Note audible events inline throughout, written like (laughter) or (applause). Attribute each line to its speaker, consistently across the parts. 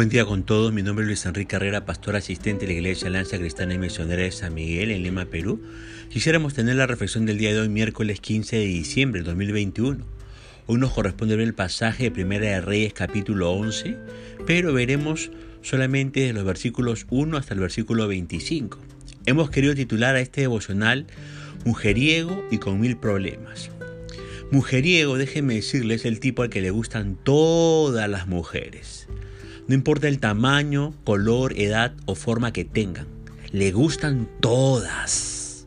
Speaker 1: Buen día con todos, mi nombre es Luis Enrique Carrera, pastor asistente de la Iglesia Alianza Cristiana y Misionera de San Miguel en Lima, Perú. Quisiéramos tener la reflexión del día de hoy, miércoles 15 de diciembre de 2021. Hoy nos corresponde ver el pasaje de Primera de Reyes capítulo 11, pero veremos solamente de los versículos 1 hasta el versículo 25. Hemos querido titular a este devocional Mujeriego y con mil problemas. Mujeriego, déjenme decirles, es el tipo al que le gustan todas las mujeres. No importa el tamaño, color, edad o forma que tengan. Le gustan todas.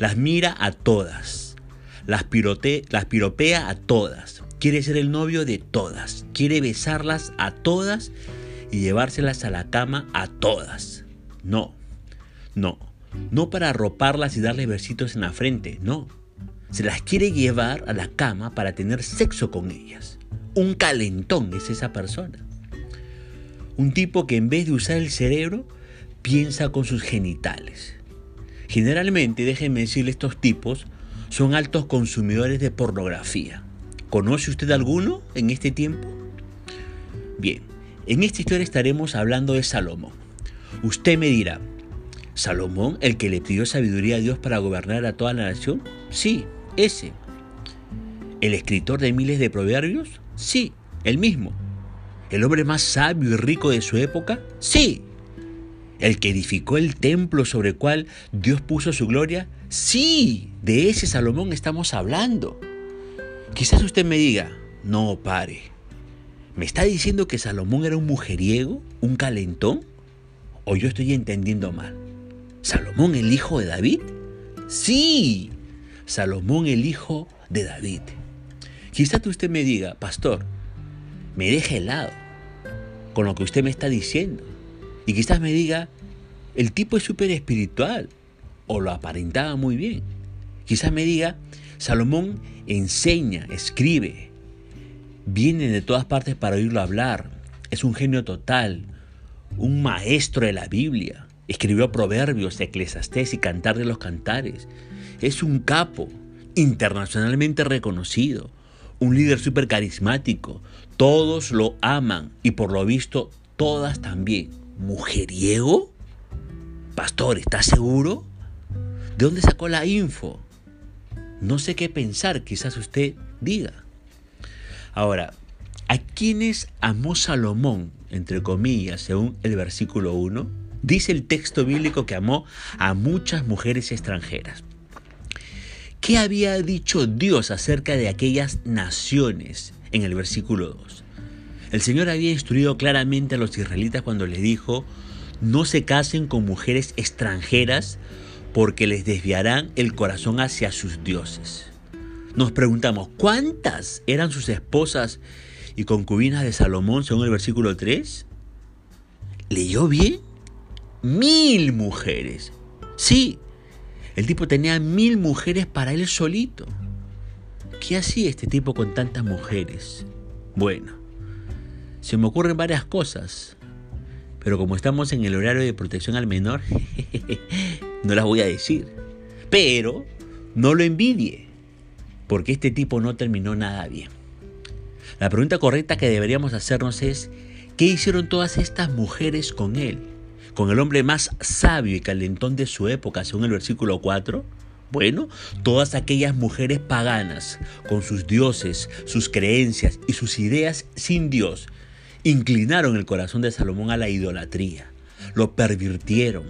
Speaker 1: Las mira a todas. Las, las piropea a todas. Quiere ser el novio de todas. Quiere besarlas a todas y llevárselas a la cama a todas. No, no, no para arroparlas y darles besitos en la frente, no. Se las quiere llevar a la cama para tener sexo con ellas. Un calentón es esa persona. Un tipo que en vez de usar el cerebro, piensa con sus genitales. Generalmente, déjenme decirle, estos tipos son altos consumidores de pornografía. ¿Conoce usted alguno en este tiempo? Bien, en esta historia estaremos hablando de Salomón. Usted me dirá, ¿Salomón, el que le pidió sabiduría a Dios para gobernar a toda la nación? Sí, ese. ¿El escritor de miles de proverbios? Sí, el mismo. ¿El hombre más sabio y rico de su época? Sí. ¿El que edificó el templo sobre el cual Dios puso su gloria? Sí, de ese Salomón estamos hablando. Quizás usted me diga, no, pare. ¿Me está diciendo que Salomón era un mujeriego, un calentón? ¿O yo estoy entendiendo mal? ¿Salomón el hijo de David? Sí, Salomón el hijo de David. Quizás usted me diga, pastor, me deja helado con lo que usted me está diciendo. Y quizás me diga, el tipo es súper espiritual o lo aparentaba muy bien. Quizás me diga, Salomón enseña, escribe, viene de todas partes para oírlo hablar, es un genio total, un maestro de la Biblia, escribió proverbios, eclesiastés y cantar de los cantares, es un capo, internacionalmente reconocido, un líder súper carismático. Todos lo aman y por lo visto todas también. ¿Mujeriego? Pastor, ¿estás seguro? ¿De dónde sacó la info? No sé qué pensar, quizás usted diga. Ahora, ¿a quiénes amó Salomón, entre comillas, según el versículo 1? Dice el texto bíblico que amó a muchas mujeres extranjeras. ¿Qué había dicho Dios acerca de aquellas naciones en el versículo 2? El Señor había instruido claramente a los israelitas cuando les dijo, no se casen con mujeres extranjeras porque les desviarán el corazón hacia sus dioses. Nos preguntamos, ¿cuántas eran sus esposas y concubinas de Salomón según el versículo 3? ¿Leyó bien? Mil mujeres. Sí, el tipo tenía mil mujeres para él solito. ¿Qué hacía este tipo con tantas mujeres? Bueno, se me ocurren varias cosas, pero como estamos en el horario de protección al menor, (laughs) no las voy a decir. Pero no lo envidie, porque este tipo no terminó nada bien. La pregunta correcta que deberíamos hacernos es, ¿qué hicieron todas estas mujeres con él? Con el hombre más sabio y calentón de su época, según el versículo 4? Bueno, todas aquellas mujeres paganas, con sus dioses, sus creencias y sus ideas sin Dios, inclinaron el corazón de Salomón a la idolatría, lo pervirtieron,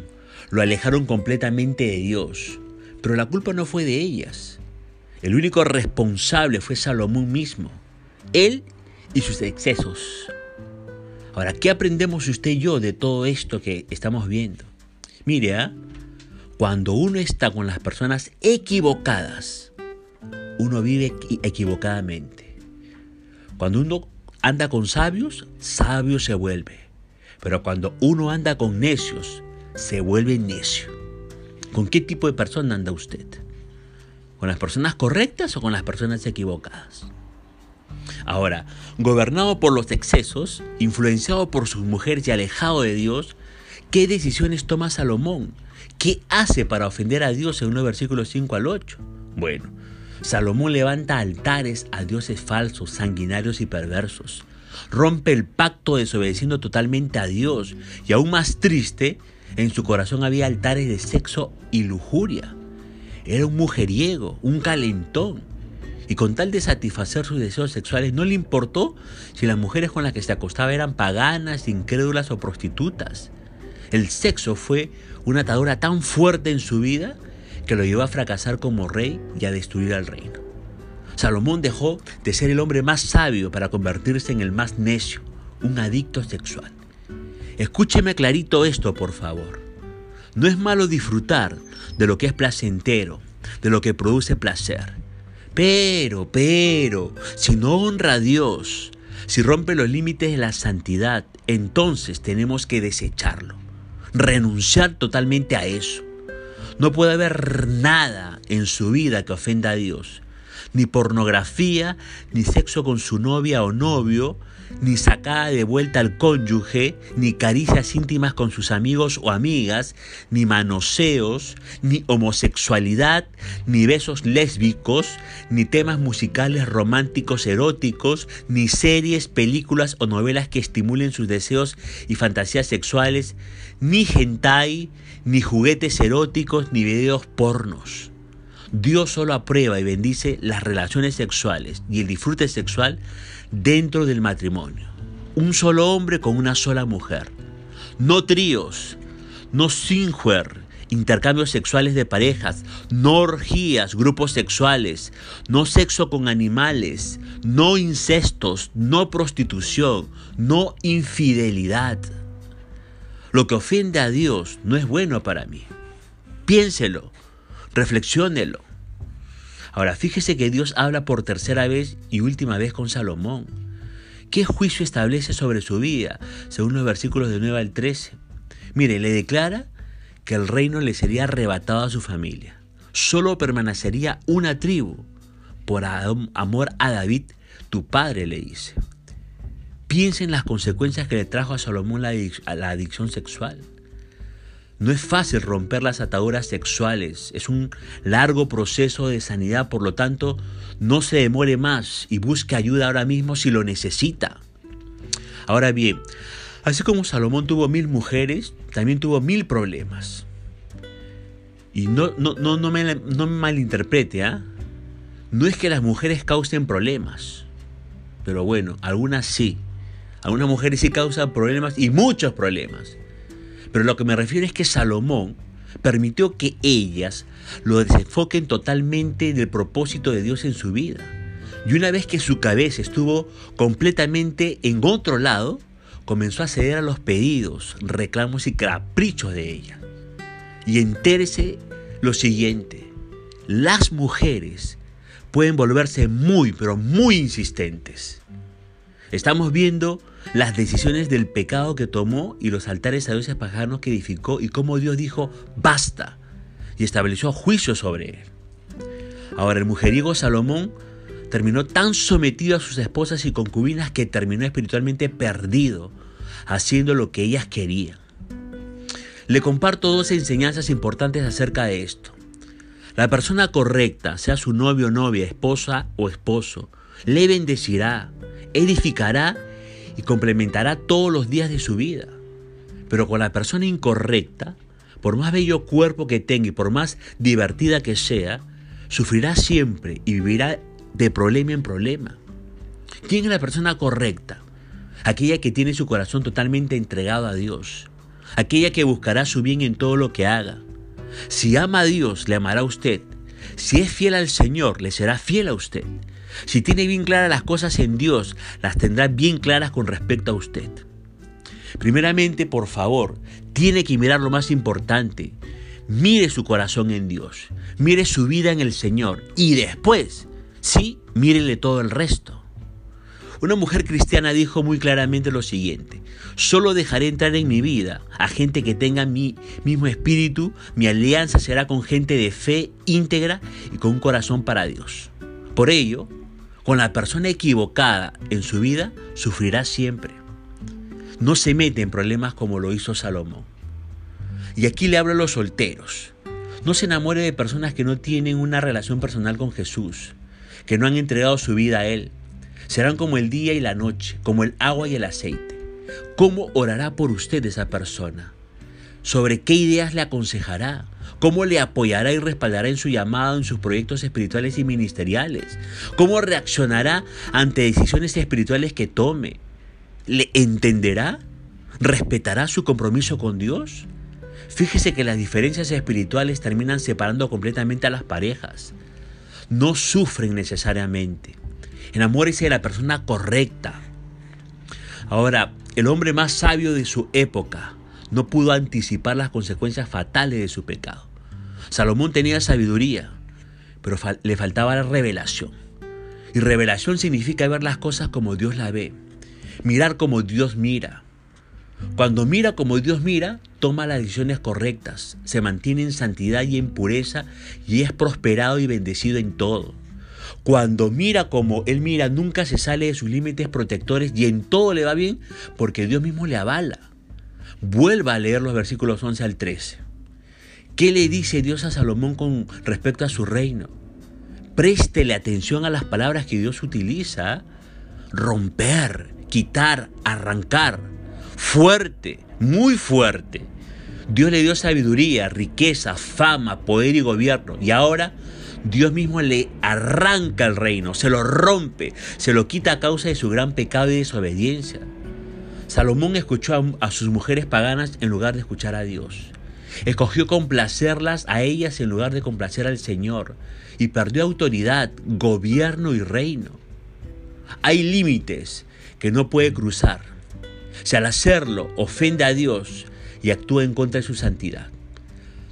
Speaker 1: lo alejaron completamente de Dios. Pero la culpa no fue de ellas. El único responsable fue Salomón mismo, él y sus excesos. Ahora, ¿qué aprendemos usted y yo de todo esto que estamos viendo? Mire, ¿ah? cuando uno está con las personas equivocadas, uno vive equivocadamente. Cuando uno anda con sabios, sabio se vuelve. Pero cuando uno anda con necios, se vuelve necio. ¿Con qué tipo de persona anda usted? ¿Con las personas correctas o con las personas equivocadas? Ahora, gobernado por los excesos, influenciado por sus mujeres y alejado de Dios, ¿qué decisiones toma Salomón? ¿Qué hace para ofender a Dios en los versículos 5 al 8? Bueno, Salomón levanta altares a dioses falsos, sanguinarios y perversos. rompe el pacto desobedeciendo totalmente a Dios. Y aún más triste, en su corazón había altares de sexo y lujuria. Era un mujeriego, un calentón. Y con tal de satisfacer sus deseos sexuales, no le importó si las mujeres con las que se acostaba eran paganas, incrédulas o prostitutas. El sexo fue una atadura tan fuerte en su vida que lo llevó a fracasar como rey y a destruir al reino. Salomón dejó de ser el hombre más sabio para convertirse en el más necio, un adicto sexual. Escúcheme clarito esto, por favor. No es malo disfrutar de lo que es placentero, de lo que produce placer. Pero, pero, si no honra a Dios, si rompe los límites de la santidad, entonces tenemos que desecharlo, renunciar totalmente a eso. No puede haber nada en su vida que ofenda a Dios. Ni pornografía, ni sexo con su novia o novio, ni sacada de vuelta al cónyuge, ni caricias íntimas con sus amigos o amigas, ni manoseos, ni homosexualidad, ni besos lésbicos, ni temas musicales románticos eróticos, ni series, películas o novelas que estimulen sus deseos y fantasías sexuales, ni hentai, ni juguetes eróticos, ni videos pornos. Dios solo aprueba y bendice las relaciones sexuales y el disfrute sexual dentro del matrimonio. Un solo hombre con una sola mujer. No tríos, no sinjuer, intercambios sexuales de parejas, no orgías, grupos sexuales, no sexo con animales, no incestos, no prostitución, no infidelidad. Lo que ofende a Dios no es bueno para mí. Piénselo. Reflexiónelo. Ahora, fíjese que Dios habla por tercera vez y última vez con Salomón. ¿Qué juicio establece sobre su vida? Según los versículos de 9 al 13. Mire, le declara que el reino le sería arrebatado a su familia. Solo permanecería una tribu. Por amor a David, tu padre le dice. Piensa en las consecuencias que le trajo a Salomón la, la adicción sexual. No es fácil romper las ataduras sexuales, es un largo proceso de sanidad, por lo tanto, no se demore más y busque ayuda ahora mismo si lo necesita. Ahora bien, así como Salomón tuvo mil mujeres, también tuvo mil problemas. Y no, no, no, me, no me malinterprete, ¿ah? No es que las mujeres causen problemas, pero bueno, algunas sí. Algunas mujeres sí causan problemas y muchos problemas. Pero lo que me refiero es que Salomón permitió que ellas lo desenfoquen totalmente del propósito de Dios en su vida. Y una vez que su cabeza estuvo completamente en otro lado, comenzó a ceder a los pedidos, reclamos y caprichos de ella. Y entérese lo siguiente, las mujeres pueden volverse muy, pero muy insistentes. Estamos viendo las decisiones del pecado que tomó y los altares a dioses paganos que edificó y cómo Dios dijo basta y estableció juicio sobre él. Ahora el mujeriego Salomón terminó tan sometido a sus esposas y concubinas que terminó espiritualmente perdido, haciendo lo que ellas querían. Le comparto dos enseñanzas importantes acerca de esto. La persona correcta, sea su novio, novia, esposa o esposo, le bendecirá, edificará y complementará todos los días de su vida. Pero con la persona incorrecta, por más bello cuerpo que tenga y por más divertida que sea, sufrirá siempre y vivirá de problema en problema. ¿Quién es la persona correcta? Aquella que tiene su corazón totalmente entregado a Dios. Aquella que buscará su bien en todo lo que haga. Si ama a Dios, le amará a usted. Si es fiel al Señor, le será fiel a usted. Si tiene bien claras las cosas en Dios, las tendrá bien claras con respecto a usted. Primeramente, por favor, tiene que mirar lo más importante. Mire su corazón en Dios, mire su vida en el Señor y después, sí, mírele todo el resto. Una mujer cristiana dijo muy claramente lo siguiente, solo dejaré entrar en mi vida a gente que tenga mi mismo espíritu, mi alianza será con gente de fe íntegra y con un corazón para Dios. Por ello, con la persona equivocada en su vida, sufrirá siempre. No se mete en problemas como lo hizo Salomón. Y aquí le hablo a los solteros. No se enamore de personas que no tienen una relación personal con Jesús, que no han entregado su vida a Él. Serán como el día y la noche, como el agua y el aceite. ¿Cómo orará por usted esa persona? ¿Sobre qué ideas le aconsejará? ¿Cómo le apoyará y respaldará en su llamado, en sus proyectos espirituales y ministeriales? ¿Cómo reaccionará ante decisiones espirituales que tome? ¿Le entenderá? ¿Respetará su compromiso con Dios? Fíjese que las diferencias espirituales terminan separando completamente a las parejas. No sufren necesariamente. Enamórese de la persona correcta. Ahora, el hombre más sabio de su época no pudo anticipar las consecuencias fatales de su pecado. Salomón tenía sabiduría, pero le faltaba la revelación. Y revelación significa ver las cosas como Dios las ve, mirar como Dios mira. Cuando mira como Dios mira, toma las decisiones correctas, se mantiene en santidad y en pureza y es prosperado y bendecido en todo. Cuando mira como Él mira, nunca se sale de sus límites protectores y en todo le va bien porque Dios mismo le avala. Vuelva a leer los versículos 11 al 13. ¿Qué le dice Dios a Salomón con respecto a su reino? Préstele atención a las palabras que Dios utiliza. Romper, quitar, arrancar. Fuerte, muy fuerte. Dios le dio sabiduría, riqueza, fama, poder y gobierno. Y ahora Dios mismo le arranca el reino, se lo rompe, se lo quita a causa de su gran pecado y desobediencia. Salomón escuchó a, sus mujeres paganas en lugar de escuchar a Dios. Escogió complacerlas a ellas en lugar de complacer al Señor y perdió autoridad, gobierno y reino. Hay límites que no puede cruzar. Si al hacerlo ofende a Dios y actúa en contra de su santidad.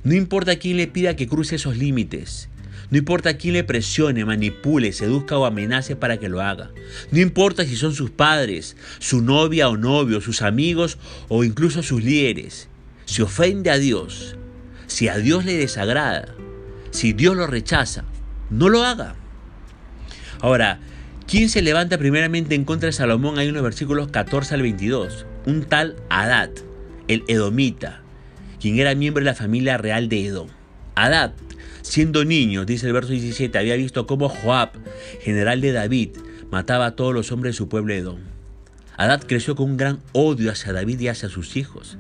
Speaker 1: No importa quién le pida que cruce esos límites, no importa quién le presione, manipule, seduzca o amenace para que lo haga. No importa si son sus padres, su novia o novio, sus amigos o incluso sus líderes. Si ofende a Dios, si a Dios le desagrada, si Dios lo rechaza, no lo haga. Ahora, ¿quién se levanta primeramente en contra de Salomón? Hay unos versículos 14 al 22. Un tal Adad, el Edomita, quien era miembro de la familia real de Edom. Adad Siendo niño, dice el verso 17, había visto cómo Joab, general de David, mataba a todos los hombres de su pueblo Edom. Adad creció con un gran odio hacia David y hacia sus hijos.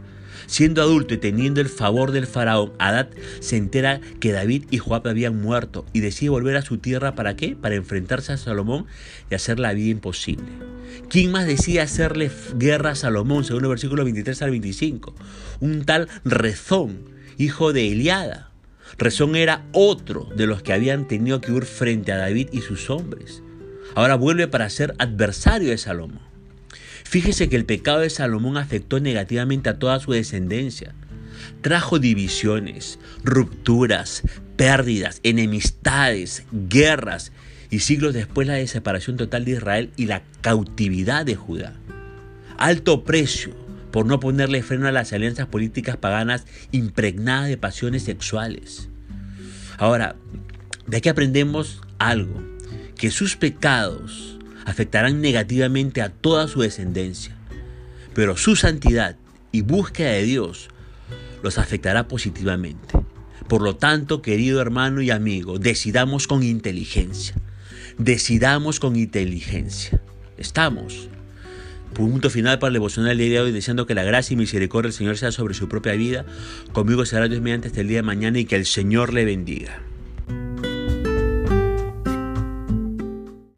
Speaker 1: Siendo adulto y teniendo el favor del faraón, Adad se entera que David y Joab habían muerto y decide volver a su tierra ¿para qué? Para enfrentarse a Salomón y hacer la vida imposible. ¿Quién más decide hacerle guerra a Salomón, según el versículo 23 al 25? Un tal Rezón, hijo de Eliada. Rezón era otro de los que habían tenido que huir frente a David y sus hombres. Ahora vuelve para ser adversario de Salomón. Fíjese que el pecado de Salomón afectó negativamente a toda su descendencia. Trajo divisiones, rupturas, pérdidas, enemistades, guerras y siglos después la separación total de Israel y la cautividad de Judá. Alto precio por no ponerle freno a las alianzas políticas paganas impregnadas de pasiones sexuales. Ahora, de aquí aprendemos algo, que sus pecados afectarán negativamente a toda su descendencia, pero su santidad y búsqueda de Dios los afectará positivamente. Por lo tanto, querido hermano y amigo, decidamos con inteligencia. Decidamos con inteligencia. Estamos Punto final para el devocional día de hoy, deseando que la gracia y misericordia del Señor sea sobre su propia vida. Conmigo será Dios mediante hasta el día de mañana y que el Señor le bendiga.